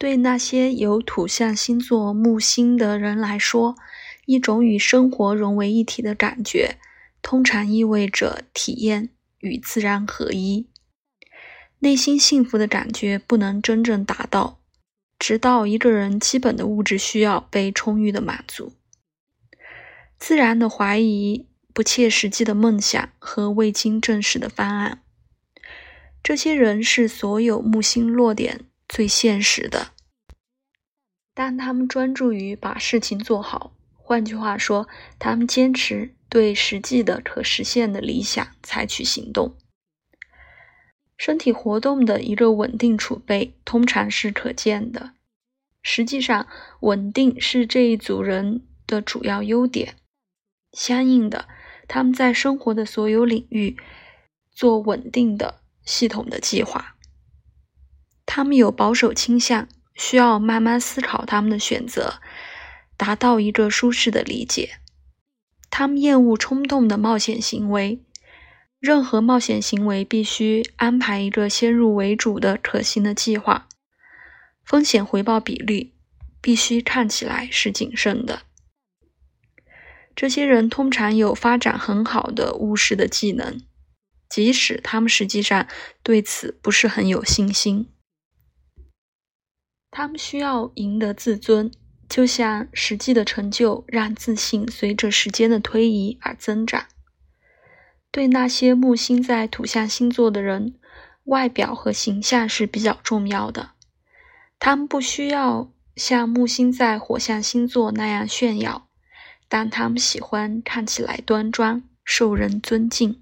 对那些有土象星座木星的人来说，一种与生活融为一体的感觉，通常意味着体验与自然合一。内心幸福的感觉不能真正达到，直到一个人基本的物质需要被充裕的满足。自然的怀疑、不切实际的梦想和未经证实的方案，这些人是所有木星落点。最现实的，但他们专注于把事情做好。换句话说，他们坚持对实际的、可实现的理想采取行动。身体活动的一个稳定储备通常是可见的。实际上，稳定是这一组人的主要优点。相应的，他们在生活的所有领域做稳定的、系统的计划。他们有保守倾向，需要慢慢思考他们的选择，达到一个舒适的理解。他们厌恶冲动的冒险行为，任何冒险行为必须安排一个先入为主的可行的计划，风险回报比率必须看起来是谨慎的。这些人通常有发展很好的务实的技能，即使他们实际上对此不是很有信心。他们需要赢得自尊，就像实际的成就让自信随着时间的推移而增长。对那些木星在土象星座的人，外表和形象是比较重要的。他们不需要像木星在火象星座那样炫耀，但他们喜欢看起来端庄、受人尊敬。